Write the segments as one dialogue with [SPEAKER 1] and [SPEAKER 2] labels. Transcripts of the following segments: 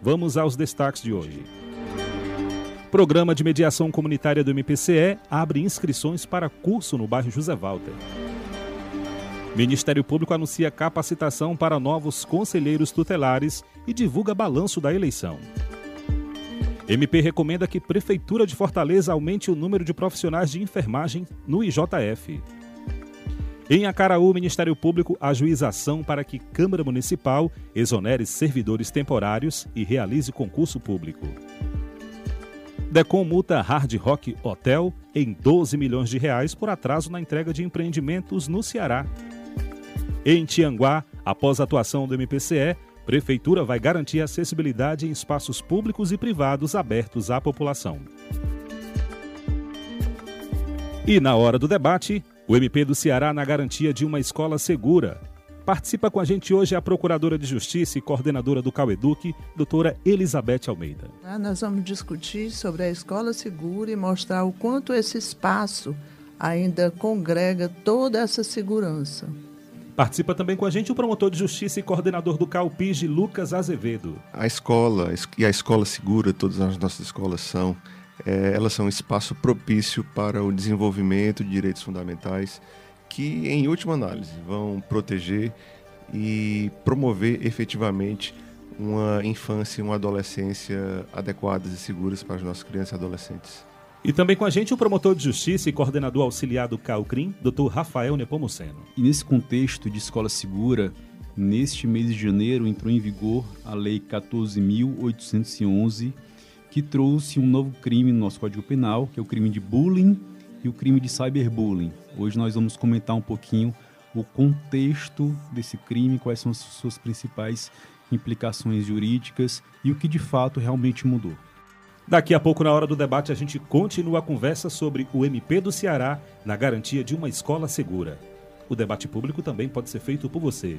[SPEAKER 1] Vamos aos destaques de hoje. Programa de Mediação Comunitária do MPCE abre inscrições para curso no bairro José Walter. Ministério Público anuncia capacitação para novos conselheiros tutelares e divulga balanço da eleição. MP recomenda que Prefeitura de Fortaleza aumente o número de profissionais de enfermagem no IJF. Em Acaraú, o Ministério Público ajuiza ação para que Câmara Municipal exonere servidores temporários e realize concurso público. Decom multa Hard Rock Hotel em 12 milhões de reais por atraso na entrega de empreendimentos no Ceará. Em Tianguá, após a atuação do MPCE, Prefeitura vai garantir acessibilidade em espaços públicos e privados abertos à população. E na hora do debate, o MP do Ceará na garantia de uma escola segura. Participa com a gente hoje a Procuradora de Justiça e coordenadora do CauEduc, doutora Elizabeth Almeida.
[SPEAKER 2] Ah, nós vamos discutir sobre a escola segura e mostrar o quanto esse espaço ainda congrega toda essa segurança.
[SPEAKER 1] Participa também com a gente o promotor de justiça e coordenador do CalPIG, Lucas Azevedo.
[SPEAKER 3] A escola e a escola segura, todas as nossas escolas são, é, elas são um espaço propício para o desenvolvimento de direitos fundamentais que, em última análise, vão proteger e promover efetivamente uma infância e uma adolescência adequadas e seguras para as nossas crianças e adolescentes.
[SPEAKER 1] E também com a gente o promotor de justiça e coordenador auxiliar do CAUCRIM, Dr. Rafael Nepomuceno.
[SPEAKER 4] E nesse contexto de escola segura, neste mês de janeiro entrou em vigor a Lei 14.811, que trouxe um novo crime no nosso Código Penal, que é o crime de bullying e o crime de cyberbullying. Hoje nós vamos comentar um pouquinho o contexto desse crime, quais são as suas principais implicações jurídicas e o que de fato realmente mudou.
[SPEAKER 1] Daqui a pouco, na hora do debate, a gente continua a conversa sobre o MP do Ceará na garantia de uma escola segura. O debate público também pode ser feito por você.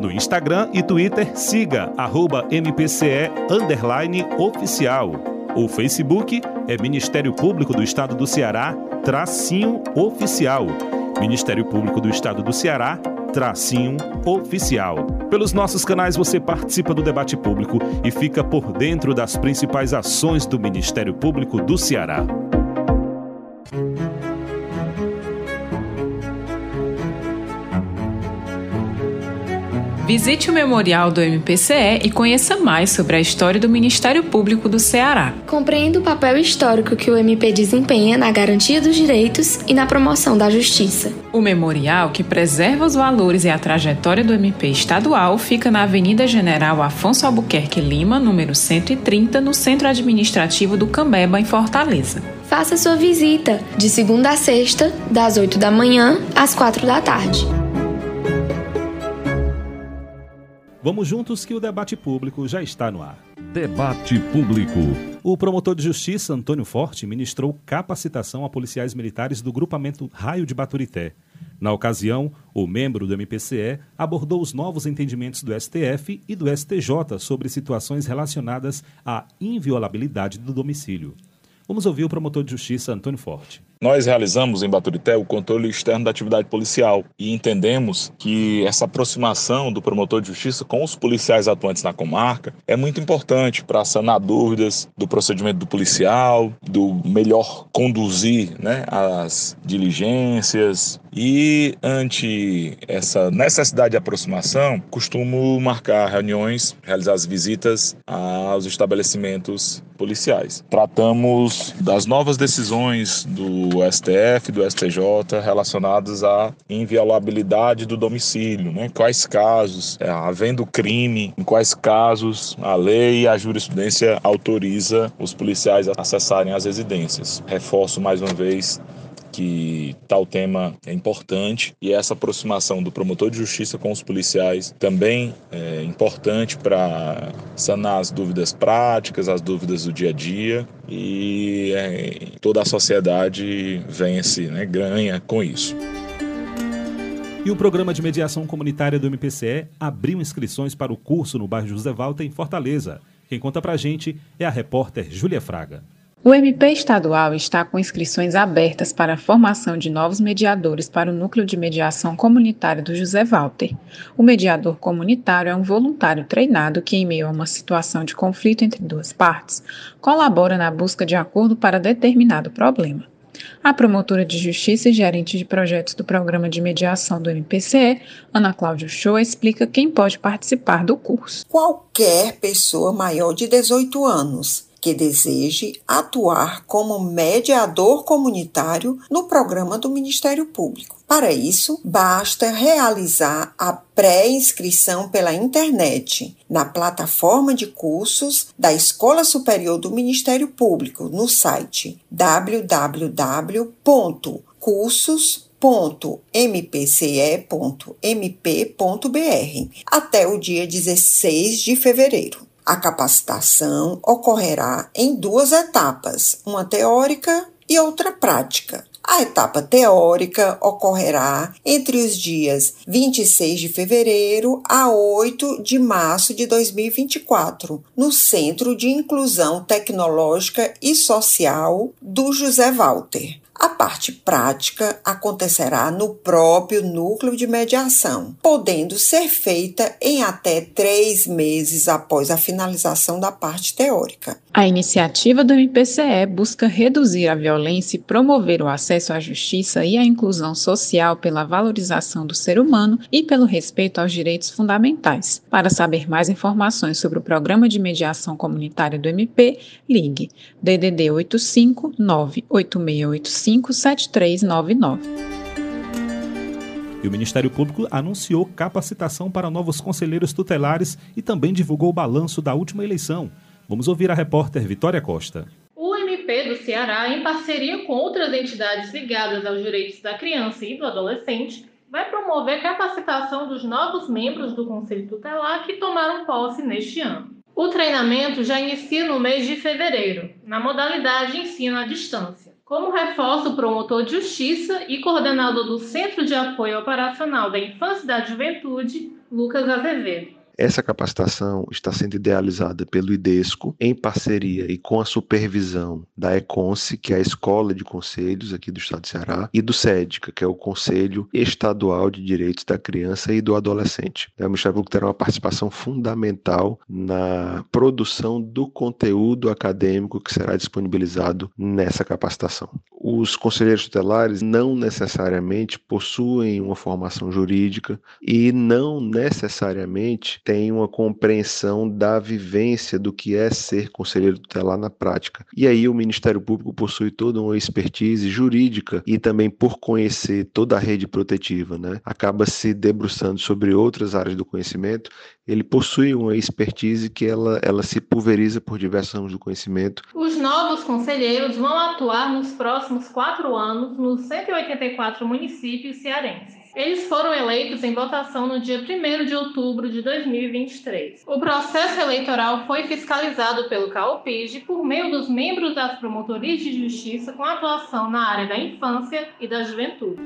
[SPEAKER 1] No Instagram e Twitter, siga arroba MPCE oficial. O Facebook é Ministério Público do Estado do Ceará, tracinho oficial. Ministério Público do Estado do Ceará, tracinho oficial. Pelos nossos canais você participa do debate público e fica por dentro das principais ações do Ministério Público do Ceará.
[SPEAKER 5] Visite o memorial do MPCE e conheça mais sobre a história do Ministério Público do Ceará.
[SPEAKER 6] Compreenda o papel histórico que o MP desempenha na garantia dos direitos e na promoção da justiça.
[SPEAKER 5] O memorial, que preserva os valores e a trajetória do MP estadual, fica na Avenida General Afonso Albuquerque Lima, número 130, no Centro Administrativo do Cambeba, em Fortaleza.
[SPEAKER 6] Faça sua visita de segunda a sexta, das 8 da manhã às 4 da tarde.
[SPEAKER 1] Vamos juntos que o debate público já está no ar.
[SPEAKER 7] Debate Público.
[SPEAKER 1] O promotor de justiça, Antônio Forte, ministrou capacitação a policiais militares do grupamento Raio de Baturité. Na ocasião, o membro do MPCE abordou os novos entendimentos do STF e do STJ sobre situações relacionadas à inviolabilidade do domicílio. Vamos ouvir o promotor de justiça, Antônio Forte.
[SPEAKER 8] Nós realizamos em Baturité o controle externo da atividade policial e entendemos que essa aproximação do promotor de justiça com os policiais atuantes na comarca é muito importante para sanar dúvidas do procedimento do policial, do melhor conduzir né, as diligências. E ante essa necessidade de aproximação, costumo marcar reuniões, realizar as visitas aos estabelecimentos policiais. Tratamos das novas decisões do STF, do STJ relacionadas à inviolabilidade do domicílio, né? Quais casos, é, havendo crime, em quais casos a lei e a jurisprudência autoriza os policiais a acessarem as residências. Reforço mais uma vez que tal tema é importante e essa aproximação do promotor de justiça com os policiais também é importante para sanar as dúvidas práticas, as dúvidas do dia a dia e é, toda a sociedade vence, né, ganha com isso.
[SPEAKER 1] E o programa de mediação comunitária do MPCE abriu inscrições para o curso no bairro José Valta, em Fortaleza. Quem conta pra gente é a repórter Júlia Fraga.
[SPEAKER 5] O MP estadual está com inscrições abertas para a formação de novos mediadores para o Núcleo de Mediação Comunitária do José Walter. O mediador comunitário é um voluntário treinado que, em meio a uma situação de conflito entre duas partes, colabora na busca de acordo para determinado problema. A promotora de justiça e gerente de projetos do programa de mediação do MPCE, Ana Cláudia Shoa, explica quem pode participar do curso.
[SPEAKER 9] Qualquer pessoa maior de 18 anos que deseje atuar como mediador comunitário no programa do Ministério Público. Para isso, basta realizar a pré-inscrição pela internet na plataforma de cursos da Escola Superior do Ministério Público no site www.cursos.mpce.mp.br até o dia 16 de fevereiro. A capacitação ocorrerá em duas etapas, uma teórica e outra prática. A etapa teórica ocorrerá entre os dias 26 de fevereiro a 8 de março de 2024, no Centro de Inclusão Tecnológica e Social do José Walter. A parte prática acontecerá no próprio núcleo de mediação, podendo ser feita em até três meses após a finalização da parte teórica.
[SPEAKER 5] A iniciativa do MPCE busca reduzir a violência e promover o acesso à justiça e à inclusão social pela valorização do ser humano e pelo respeito aos direitos fundamentais. Para saber mais informações sobre o Programa de Mediação Comunitária do MP, ligue DDD 85 98685 7399.
[SPEAKER 1] E o Ministério Público anunciou capacitação para novos conselheiros tutelares e também divulgou o balanço da última eleição. Vamos ouvir a repórter Vitória Costa.
[SPEAKER 10] O MP do Ceará, em parceria com outras entidades ligadas aos direitos da criança e do adolescente, vai promover capacitação dos novos membros do Conselho Tutelar que tomaram posse neste ano. O treinamento já inicia no mês de fevereiro, na modalidade ensino à distância. Como reforça o promotor de justiça e coordenador do Centro de Apoio Operacional da Infância e da Juventude, Lucas Azevedo.
[SPEAKER 3] Essa capacitação está sendo idealizada pelo IDESCO, em parceria e com a supervisão da ECONSE, que é a Escola de Conselhos aqui do Estado de Ceará, e do SEDICA, que é o Conselho Estadual de Direitos da Criança e do Adolescente. O Ministério Público terá uma participação fundamental na produção do conteúdo acadêmico que será disponibilizado nessa capacitação. Os conselheiros tutelares não necessariamente possuem uma formação jurídica e não necessariamente têm uma compreensão da vivência do que é ser conselheiro tutelar na prática. E aí o Ministério Público possui toda uma expertise jurídica e também por conhecer toda a rede protetiva, né, acaba se debruçando sobre outras áreas do conhecimento ele possui uma expertise que ela, ela se pulveriza por diversos ramos do conhecimento.
[SPEAKER 10] Os novos conselheiros vão atuar nos próximos quatro anos nos 184 municípios cearenses. Eles foram eleitos em votação no dia 1 de outubro de 2023. O processo eleitoral foi fiscalizado pelo CAOPIG por meio dos membros das promotorias de justiça com atuação na área da infância e da juventude.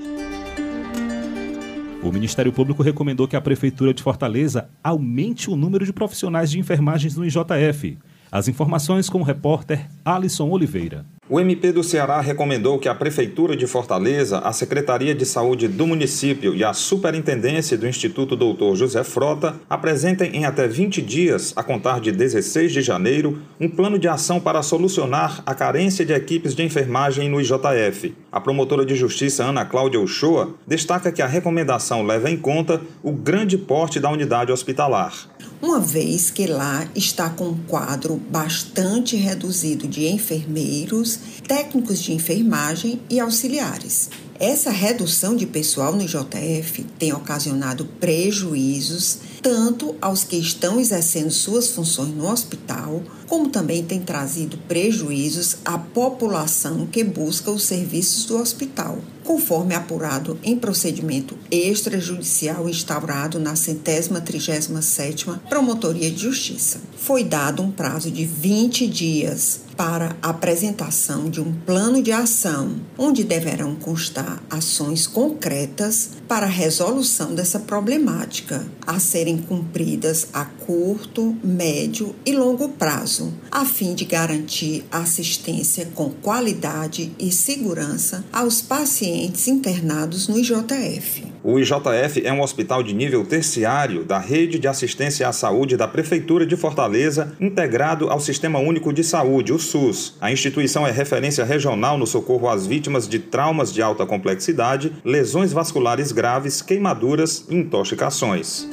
[SPEAKER 1] O Ministério Público recomendou que a Prefeitura de Fortaleza aumente o número de profissionais de enfermagens no IJF. As informações com o repórter Alisson Oliveira.
[SPEAKER 11] O MP do Ceará recomendou que a Prefeitura de Fortaleza, a Secretaria de Saúde do município e a Superintendência do Instituto Doutor José Frota apresentem em até 20 dias, a contar de 16 de janeiro, um plano de ação para solucionar a carência de equipes de enfermagem no IJF. A promotora de justiça Ana Cláudia Uchoa destaca que a recomendação leva em conta o grande porte da unidade hospitalar
[SPEAKER 9] uma vez que lá está com um quadro bastante reduzido de enfermeiros, técnicos de enfermagem e auxiliares. Essa redução de pessoal no JF tem ocasionado prejuízos tanto aos que estão exercendo suas funções no hospital, como também tem trazido prejuízos à população que busca os serviços do hospital conforme apurado em procedimento extrajudicial instaurado na centésima trigésima sétima Promotoria de Justiça. Foi dado um prazo de 20 dias para a apresentação de um plano de ação, onde deverão constar ações concretas para a resolução dessa problemática, a serem cumpridas a curto, médio e longo prazo, a fim de garantir assistência com qualidade e segurança aos pacientes internados no IJF.
[SPEAKER 11] O IJF é um hospital de nível terciário da Rede de Assistência à Saúde da Prefeitura de Fortaleza, integrado ao Sistema Único de Saúde, o SUS. A instituição é referência regional no socorro às vítimas de traumas de alta complexidade, lesões vasculares graves, queimaduras e intoxicações.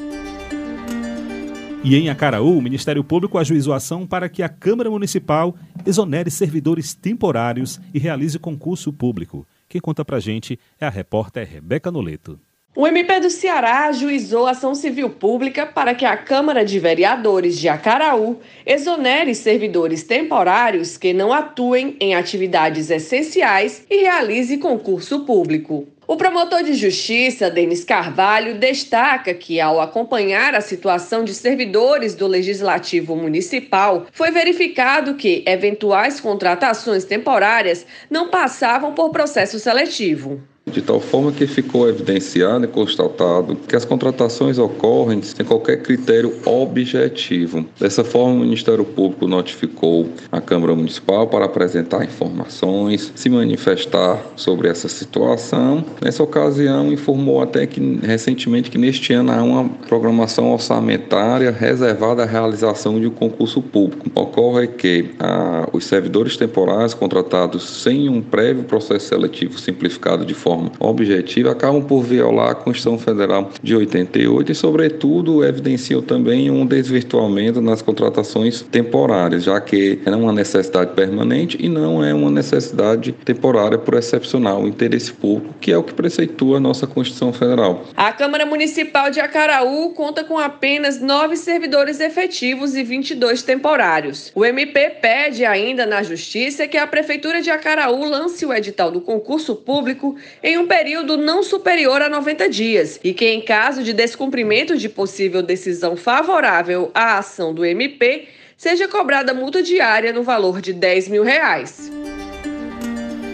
[SPEAKER 1] E em Acaraú, o Ministério Público ajuizou ação para que a Câmara Municipal exonere servidores temporários e realize concurso público. Quem conta pra gente é a repórter Rebeca Noleto.
[SPEAKER 12] O MP do Ceará ajuizou ação civil pública para que a Câmara de Vereadores de Acaraú exonere servidores temporários que não atuem em atividades essenciais e realize concurso público. O promotor de justiça, Denis Carvalho, destaca que, ao acompanhar a situação de servidores do Legislativo Municipal, foi verificado que eventuais contratações temporárias não passavam por processo seletivo
[SPEAKER 13] de tal forma que ficou evidenciado e constatado que as contratações ocorrem sem qualquer critério objetivo. Dessa forma, o Ministério Público notificou a Câmara Municipal para apresentar informações, se manifestar sobre essa situação. Nessa ocasião, informou até que recentemente que neste ano há uma programação orçamentária reservada à realização de um concurso público. Ocorre que ah, os servidores temporários contratados sem um prévio processo seletivo simplificado de forma forma objetiva, acabam por violar a Constituição Federal de 88 e, sobretudo, evidenciam também um desvirtuamento nas contratações temporárias, já que é uma necessidade permanente e não é uma necessidade temporária por excepcional interesse público, que é o que preceitua a nossa Constituição Federal.
[SPEAKER 12] A Câmara Municipal de Acaraú conta com apenas nove servidores efetivos e 22 temporários. O MP pede ainda na Justiça que a Prefeitura de Acaraú lance o edital do concurso público em um período não superior a 90 dias e que, em caso de descumprimento de possível decisão favorável à ação do MP, seja cobrada multa diária no valor de 10 mil reais.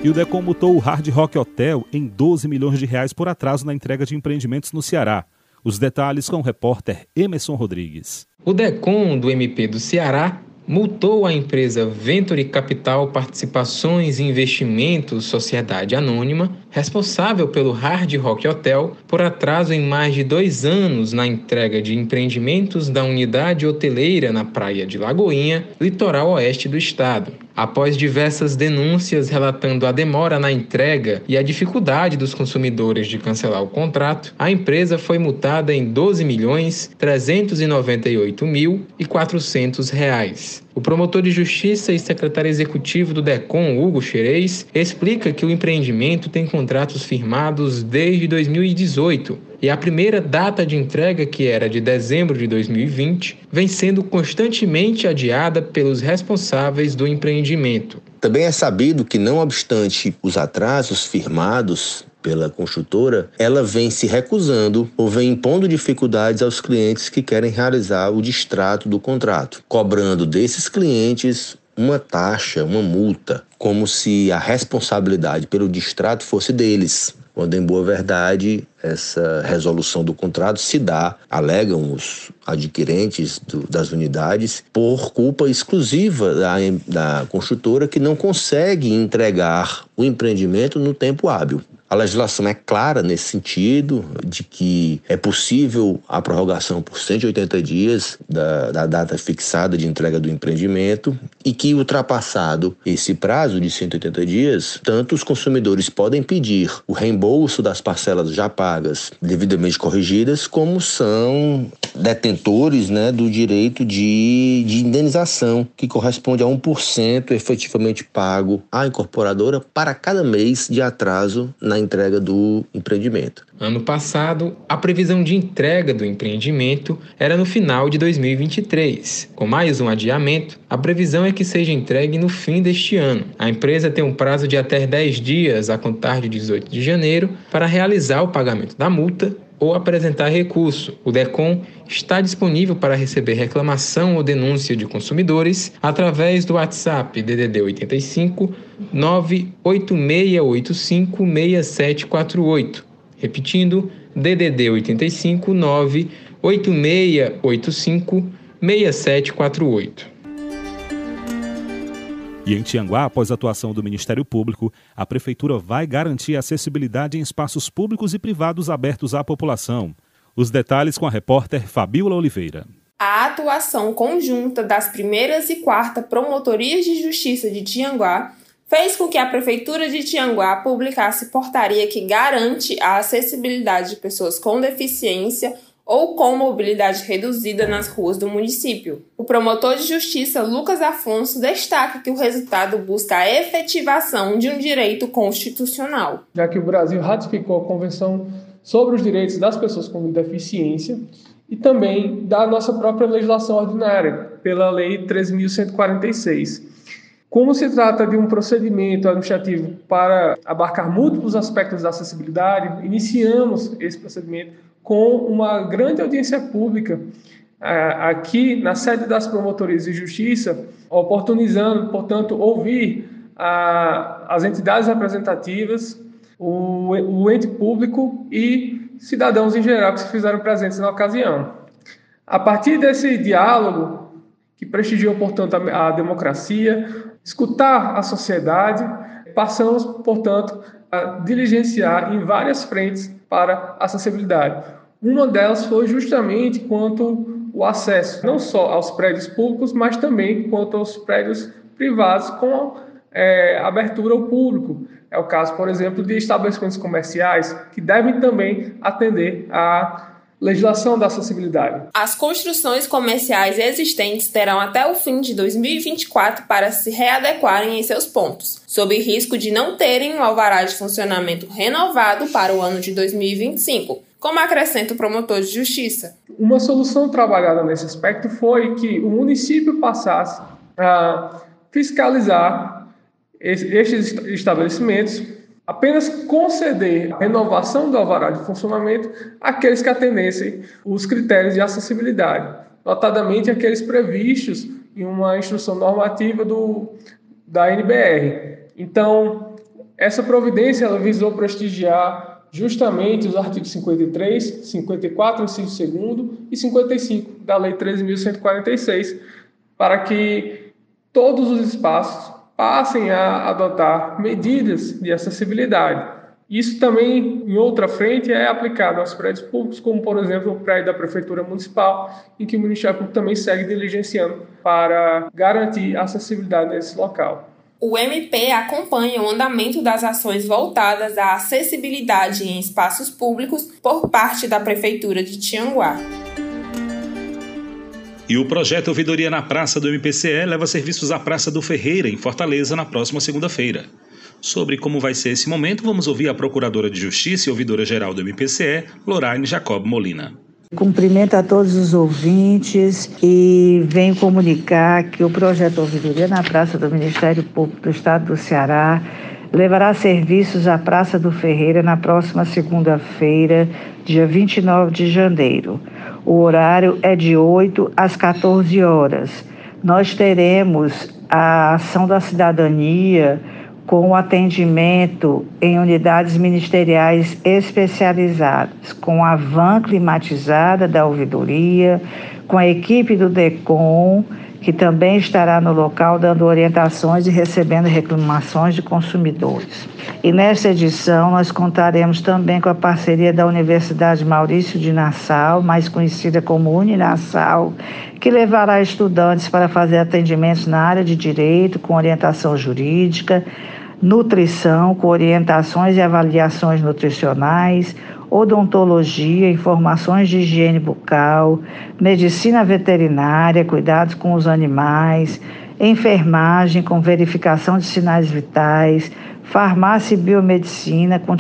[SPEAKER 1] E o DECOM multou o Hard Rock Hotel em 12 milhões de reais por atraso na entrega de empreendimentos no Ceará. Os detalhes com o repórter Emerson Rodrigues.
[SPEAKER 14] O DECOM do MP do Ceará multou a empresa Venture Capital Participações e Investimentos Sociedade Anônima, responsável pelo Hard Rock Hotel, por atraso em mais de dois anos na entrega de empreendimentos da unidade hoteleira na praia de Lagoinha, litoral oeste do estado. Após diversas denúncias relatando a demora na entrega e a dificuldade dos consumidores de cancelar o contrato, a empresa foi multada em 12 milhões 398 mil e 400 reais. O promotor de justiça e secretário executivo do DECOM, Hugo Xerez, explica que o empreendimento tem contratos firmados desde 2018 e a primeira data de entrega, que era de dezembro de 2020, vem sendo constantemente adiada pelos responsáveis do empreendimento.
[SPEAKER 15] Também é sabido que, não obstante os atrasos firmados pela construtora, ela vem se recusando ou vem impondo dificuldades aos clientes que querem realizar o distrato do contrato, cobrando desses clientes uma taxa, uma multa, como se a responsabilidade pelo distrato fosse deles. quando em boa verdade essa resolução do contrato se dá, alegam os adquirentes do, das unidades, por culpa exclusiva da, da construtora que não consegue entregar o empreendimento no tempo hábil. A legislação é clara nesse sentido, de que é possível a prorrogação por 180 dias da, da data fixada de entrega do empreendimento e que, ultrapassado esse prazo de 180 dias, tanto os consumidores podem pedir o reembolso das parcelas já pagas devidamente corrigidas, como são detentores né, do direito de, de indenização, que corresponde a 1% efetivamente pago à incorporadora para cada mês de atraso na entrega do empreendimento.
[SPEAKER 14] Ano passado, a previsão de entrega do empreendimento era no final de 2023. Com mais um adiamento, a previsão é que seja entregue no fim deste ano. A empresa tem um prazo de até 10 dias, a contar de 18 de janeiro, para realizar o pagamento da multa ou apresentar recurso. O DECOM está disponível para receber reclamação ou denúncia de consumidores através do WhatsApp DDD 85 98685 6748. Repetindo, DDD 85 98685 6748.
[SPEAKER 1] E em Tianguá, após a atuação do Ministério Público, a Prefeitura vai garantir acessibilidade em espaços públicos e privados abertos à população. Os detalhes com a repórter Fabiola Oliveira.
[SPEAKER 16] A atuação conjunta das primeiras e quarta promotorias de justiça de Tianguá fez com que a Prefeitura de Tianguá publicasse portaria que garante a acessibilidade de pessoas com deficiência ou com mobilidade reduzida nas ruas do município. O promotor de justiça Lucas Afonso destaca que o resultado busca a efetivação de um direito constitucional.
[SPEAKER 17] Já que o Brasil ratificou a Convenção sobre os Direitos das Pessoas com Deficiência e também da nossa própria legislação ordinária, pela Lei 13.146. Como se trata de um procedimento administrativo para abarcar múltiplos aspectos da acessibilidade, iniciamos esse procedimento com uma grande audiência pública aqui na sede das promotorias de justiça, oportunizando, portanto, ouvir as entidades representativas, o, o ente público e cidadãos em geral que se fizeram presentes na ocasião. A partir desse diálogo, que prestigiou, portanto, a, a democracia, escutar a sociedade, passamos, portanto, diligenciar em várias frentes para acessibilidade. Uma delas foi justamente quanto o acesso, não só aos prédios públicos, mas também quanto aos prédios privados com é, abertura ao público. É o caso, por exemplo, de estabelecimentos comerciais que devem também atender a legislação da acessibilidade.
[SPEAKER 16] As construções comerciais existentes terão até o fim de 2024 para se readequarem em seus pontos, sob risco de não terem um alvará de funcionamento renovado para o ano de 2025 como acrescenta o promotor de justiça.
[SPEAKER 17] Uma solução trabalhada nesse aspecto foi que o município passasse a fiscalizar estes estabelecimentos apenas conceder a renovação do alvará de funcionamento àqueles que atendessem os critérios de acessibilidade, notadamente aqueles previstos em uma instrução normativa do, da NBR. Então, essa providência ela visou prestigiar justamente os artigos 53, 54, inciso 2 e 55 da Lei 13.146, para que todos os espaços passem a adotar medidas de acessibilidade. Isso também, em outra frente, é aplicado aos prédios públicos, como, por exemplo, o prédio da Prefeitura Municipal, em que o Ministério Público também segue diligenciando para garantir a acessibilidade nesse local.
[SPEAKER 16] O MP acompanha o andamento das ações voltadas à acessibilidade em espaços públicos por parte da Prefeitura de Tianguá.
[SPEAKER 1] E o projeto Ouvidoria na Praça do MPCE leva serviços à Praça do Ferreira, em Fortaleza, na próxima segunda-feira. Sobre como vai ser esse momento, vamos ouvir a Procuradora de Justiça e Ouvidora-Geral do MPCE, Lorraine Jacob Molina.
[SPEAKER 18] Cumprimento a todos os ouvintes e venho comunicar que o projeto Ouvidoria na Praça do Ministério Público do Estado do Ceará levará serviços à Praça do Ferreira na próxima segunda-feira, dia 29 de janeiro. O horário é de 8 às 14 horas. Nós teremos a ação da cidadania com atendimento em unidades ministeriais especializadas, com a van climatizada da ouvidoria, com a equipe do DECOM, que também estará no local dando orientações e recebendo reclamações de consumidores. E nesta edição nós contaremos também com a parceria da Universidade Maurício de Nassau, mais conhecida como Uninassau, que levará estudantes para fazer atendimentos na área de direito com orientação jurídica, nutrição com orientações e avaliações nutricionais, odontologia, informações de higiene bucal, medicina veterinária, cuidados com os animais, enfermagem com verificação de sinais vitais, farmácia e biomedicina com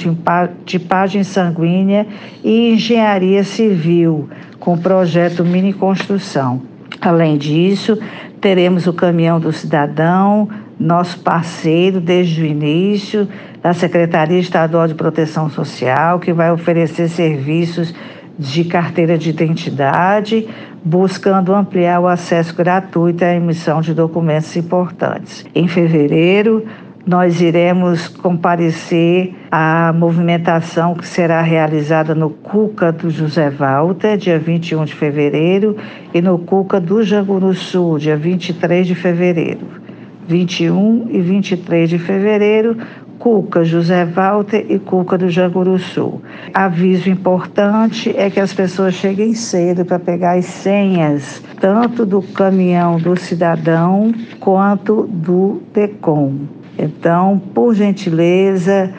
[SPEAKER 18] tipagem sanguínea e engenharia civil com projeto mini construção. Além disso, teremos o caminhão do cidadão, nosso parceiro desde o início, da Secretaria Estadual de Proteção Social, que vai oferecer serviços de carteira de identidade, buscando ampliar o acesso gratuito à emissão de documentos importantes. Em fevereiro, nós iremos comparecer à movimentação que será realizada no Cuca do José Walter, dia 21 de fevereiro, e no Cuca do Janguru Sul, dia 23 de fevereiro. 21 e 23 de fevereiro, Cuca, José Walter e Cuca do Janguru Sul. Aviso importante é que as pessoas cheguem cedo para pegar as senhas, tanto do caminhão do cidadão quanto do DECOM. Então, por gentileza,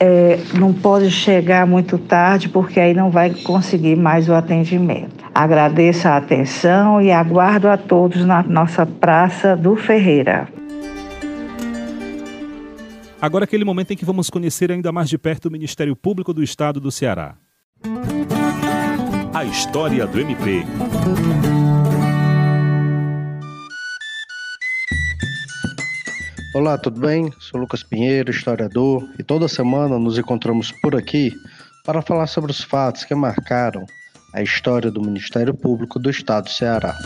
[SPEAKER 18] é, não pode chegar muito tarde, porque aí não vai conseguir mais o atendimento. Agradeço a atenção e aguardo a todos na nossa Praça do Ferreira.
[SPEAKER 1] Agora aquele momento em que vamos conhecer ainda mais de perto o Ministério Público do Estado do Ceará. A história do MP.
[SPEAKER 19] Olá, tudo bem? Sou Lucas Pinheiro, historiador, e toda semana nos encontramos por aqui para falar sobre os fatos que marcaram a história do Ministério Público do Estado do Ceará.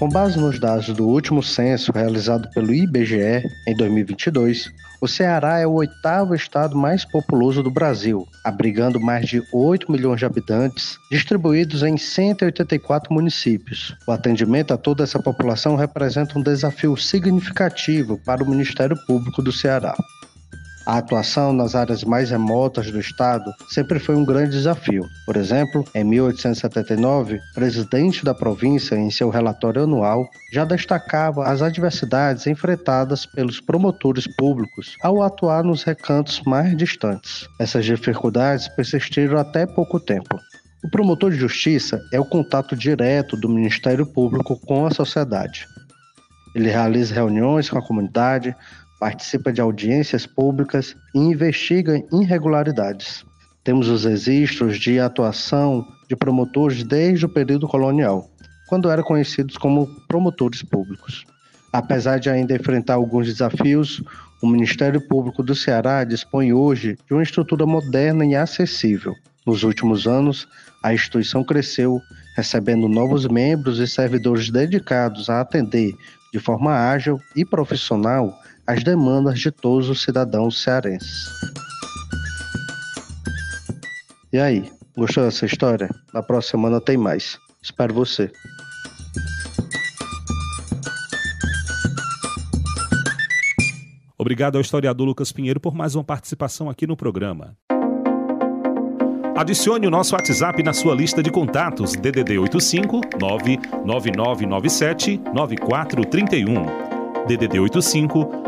[SPEAKER 19] Com base nos dados do último censo realizado pelo IBGE em 2022, o Ceará é o oitavo estado mais populoso do Brasil, abrigando mais de 8 milhões de habitantes, distribuídos em 184 municípios. O atendimento a toda essa população representa um desafio significativo para o Ministério Público do Ceará. A atuação nas áreas mais remotas do estado sempre foi um grande desafio. Por exemplo, em 1879, o presidente da província, em seu relatório anual, já destacava as adversidades enfrentadas pelos promotores públicos ao atuar nos recantos mais distantes. Essas dificuldades persistiram até pouco tempo. O promotor de justiça é o contato direto do Ministério Público com a sociedade. Ele realiza reuniões com a comunidade, participa de audiências públicas e investiga irregularidades. Temos os registros de atuação de promotores desde o período colonial, quando eram conhecidos como promotores públicos. Apesar de ainda enfrentar alguns desafios, o Ministério Público do Ceará dispõe hoje de uma estrutura moderna e acessível. Nos últimos anos, a instituição cresceu, recebendo novos membros e servidores dedicados a atender de forma ágil e profissional as demandas de todos os cidadãos cearenses. E aí, gostou dessa história? Na próxima semana tem mais. Espero você.
[SPEAKER 1] Obrigado ao historiador Lucas Pinheiro por mais uma participação aqui no programa. Adicione o nosso WhatsApp na sua lista de contatos DDD 85 99997 9431. DDD 85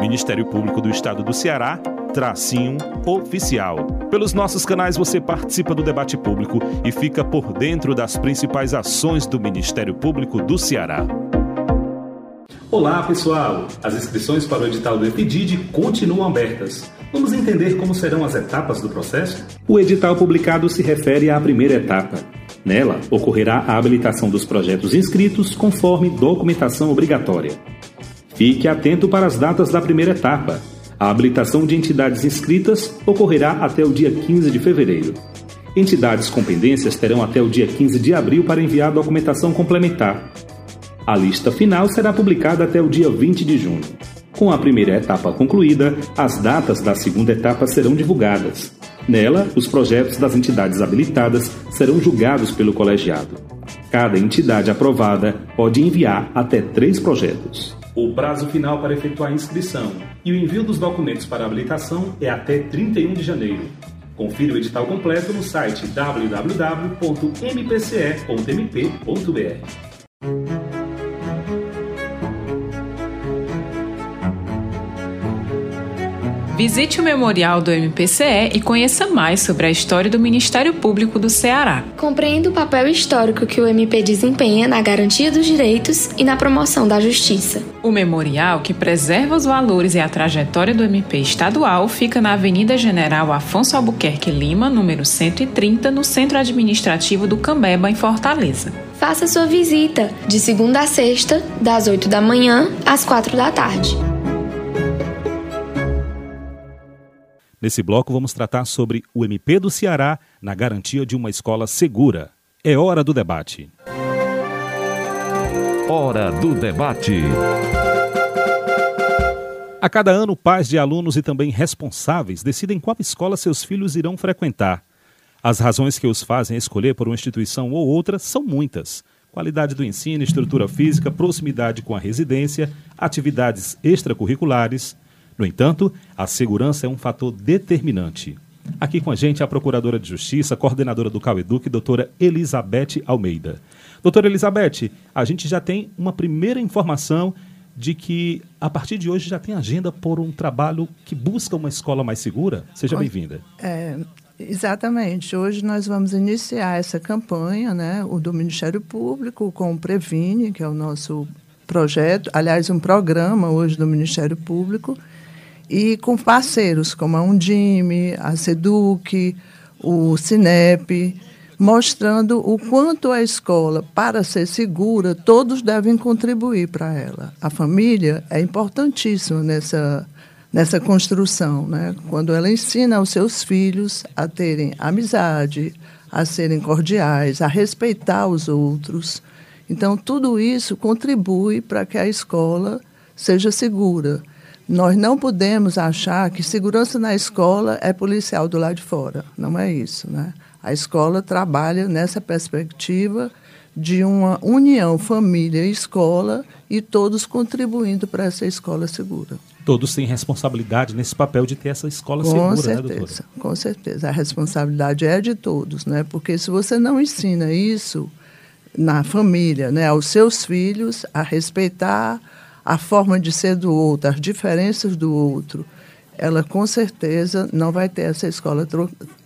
[SPEAKER 1] Ministério Público do Estado do Ceará, tracinho oficial. Pelos nossos canais você participa do debate público e fica por dentro das principais ações do Ministério Público do Ceará. Olá, pessoal! As inscrições para o edital do EPDID continuam abertas. Vamos entender como serão as etapas do processo? O edital publicado se refere à primeira etapa. Nela, ocorrerá a habilitação dos projetos inscritos conforme documentação obrigatória. Fique atento para as datas da primeira etapa. A habilitação de entidades inscritas ocorrerá até o dia 15 de fevereiro. Entidades com pendências terão até o dia 15 de abril para enviar documentação complementar. A lista final será publicada até o dia 20 de junho. Com a primeira etapa concluída, as datas da segunda etapa serão divulgadas. Nela, os projetos das entidades habilitadas serão julgados pelo colegiado. Cada entidade aprovada pode enviar até três projetos. O prazo final para efetuar a inscrição e o envio dos documentos para habilitação é até 31 de janeiro. Confira o edital completo no site www.mpce.mp.br.
[SPEAKER 5] Visite o memorial do MPCE e conheça mais sobre a história do Ministério Público do Ceará.
[SPEAKER 6] Compreenda o papel histórico que o MP desempenha na garantia dos direitos e na promoção da justiça.
[SPEAKER 5] O memorial, que preserva os valores e a trajetória do MP estadual, fica na Avenida General Afonso Albuquerque Lima, número 130, no Centro Administrativo do Cambeba, em Fortaleza.
[SPEAKER 6] Faça sua visita de segunda a sexta, das 8 da manhã às 4 da tarde.
[SPEAKER 1] Nesse bloco, vamos tratar sobre o MP do Ceará na garantia de uma escola segura. É hora do debate.
[SPEAKER 7] Hora do debate.
[SPEAKER 1] A cada ano, pais de alunos e também responsáveis decidem qual escola seus filhos irão frequentar. As razões que os fazem escolher por uma instituição ou outra são muitas. Qualidade do ensino, estrutura física, proximidade com a residência, atividades extracurriculares, no entanto, a segurança é um fator determinante. Aqui com a gente a Procuradora de Justiça, coordenadora do CauEduc, doutora Elizabeth Almeida. Doutora Elizabeth, a gente já tem uma primeira informação de que a partir de hoje já tem agenda por um trabalho que busca uma escola mais segura. Seja bem-vinda.
[SPEAKER 2] É, exatamente. Hoje nós vamos iniciar essa campanha, né, o do Ministério Público com o Previne, que é o nosso projeto, aliás, um programa hoje do Ministério Público, e com parceiros como a Undime, a Seduc, o Cinep, mostrando o quanto a escola, para ser segura, todos devem contribuir para ela. A família é importantíssima nessa, nessa construção, né? quando ela ensina aos seus filhos a terem amizade, a serem cordiais, a respeitar os outros. Então, tudo isso contribui para que a escola seja segura. Nós não podemos achar que segurança na escola é policial do lado de fora. Não é isso. Né? A escola trabalha nessa perspectiva de uma união família e escola e todos contribuindo para essa escola segura.
[SPEAKER 1] Todos têm responsabilidade nesse papel de ter essa escola
[SPEAKER 2] com
[SPEAKER 1] segura,
[SPEAKER 2] certeza,
[SPEAKER 1] né, doutora?
[SPEAKER 2] Com certeza. A responsabilidade é de todos, né? porque se você não ensina isso na família, né, aos seus filhos, a respeitar a forma de ser do outro, as diferenças do outro, ela com certeza não vai ter essa escola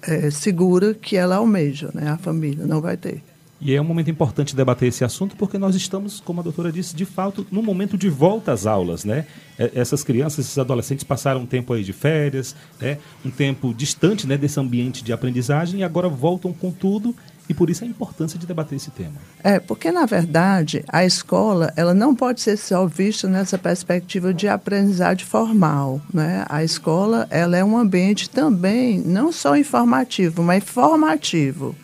[SPEAKER 2] é, segura que ela almeja, né? A família não vai ter.
[SPEAKER 1] E é um momento importante debater esse assunto porque nós estamos, como a doutora disse, de fato, no momento de volta às aulas, né? Essas crianças, esses adolescentes passaram um tempo aí de férias, né? Um tempo distante, né, desse ambiente de aprendizagem e agora voltam com tudo e por isso a importância de debater esse tema.
[SPEAKER 2] É, porque na verdade a escola ela não pode ser só vista nessa perspectiva de aprendizagem formal, né? A escola ela é um ambiente também não só informativo, mas formativo.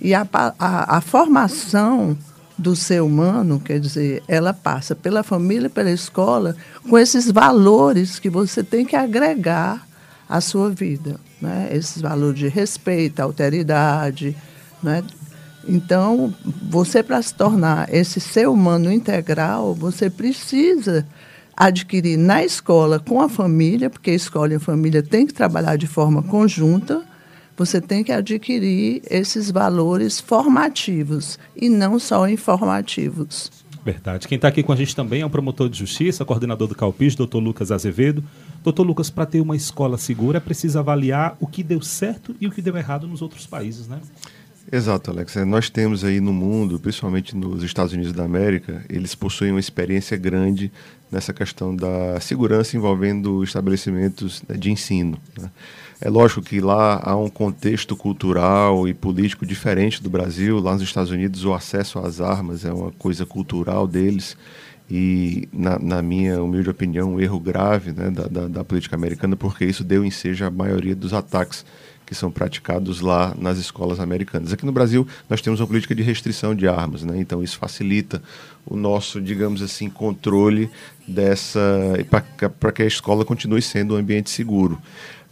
[SPEAKER 2] E a, a, a formação do ser humano, quer dizer, ela passa pela família, pela escola, com esses valores que você tem que agregar à sua vida, né? Esses valores de respeito, alteridade, né? Então, você para se tornar esse ser humano integral, você precisa adquirir na escola com a família, porque a escola e a família têm que trabalhar de forma conjunta, você tem que adquirir esses valores formativos e não só informativos.
[SPEAKER 1] Verdade. Quem está aqui com a gente também é o promotor de justiça, coordenador do Calpis, doutor Lucas Azevedo. Doutor Lucas, para ter uma escola segura, é preciso avaliar o que deu certo e o que deu errado nos outros países, né?
[SPEAKER 3] Exato, Alex. É, nós temos aí no mundo, principalmente nos Estados Unidos da América, eles possuem uma experiência grande nessa questão da segurança envolvendo estabelecimentos né, de ensino. Né? É lógico que lá há um contexto cultural e político diferente do Brasil. Lá nos Estados Unidos, o acesso às armas é uma coisa cultural deles e, na, na minha humilde opinião, um erro grave né, da, da, da política americana, porque isso deu em seja a maioria dos ataques que são praticados lá nas escolas americanas. Aqui no Brasil, nós temos uma política de restrição de armas, né? então isso facilita o nosso, digamos assim, controle dessa. para que a escola continue sendo um ambiente seguro.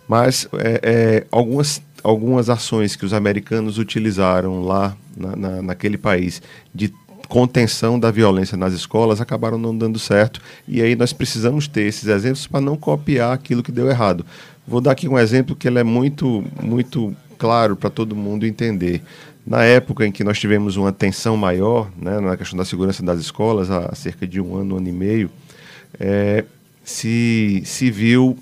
[SPEAKER 3] Mas é, é, algumas, algumas ações que os americanos utilizaram lá na, na, naquele país de contenção da violência nas escolas acabaram não dando certo. E aí nós precisamos ter esses exemplos para não copiar aquilo que deu errado. Vou dar aqui um exemplo que ele é muito, muito claro para todo mundo entender. Na época em que nós tivemos uma tensão maior né, na questão da segurança das escolas, há cerca de um ano, um ano e meio, é, se, se viu,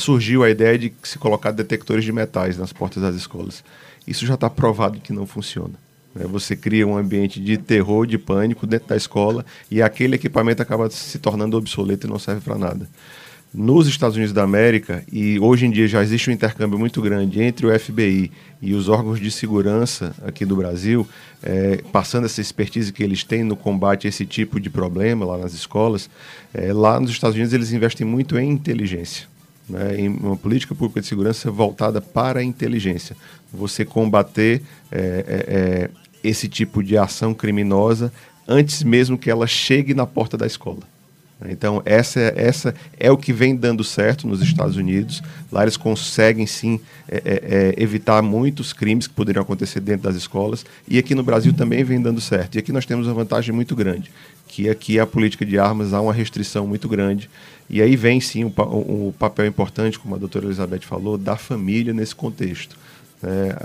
[SPEAKER 3] surgiu a ideia de se colocar detectores de metais nas portas das escolas. Isso já está provado que não funciona. Né? Você cria um ambiente de terror, de pânico dentro da escola e aquele equipamento acaba se tornando obsoleto e não serve para nada nos Estados Unidos da América, e hoje em dia já existe um intercâmbio muito grande entre o FBI e os órgãos de segurança aqui do Brasil, é, passando essa expertise que eles têm no combate a esse tipo de problema lá nas escolas, é, lá nos Estados Unidos eles investem muito em inteligência. Né, em uma política pública de segurança voltada para a inteligência. Você combater é, é, é esse tipo de ação criminosa antes mesmo que ela chegue na porta da escola. Então, essa, essa é o que vem dando certo nos Estados Unidos. Lá eles conseguem, sim, é, é, é, evitar muitos crimes que poderiam acontecer dentro das escolas. E aqui no Brasil também vem dando certo. E aqui nós temos uma vantagem muito grande, que aqui a política de armas há uma restrição muito grande. E aí vem, sim, o, papel importante, como a doutora Elizabeth falou, da família nesse contexto. Né?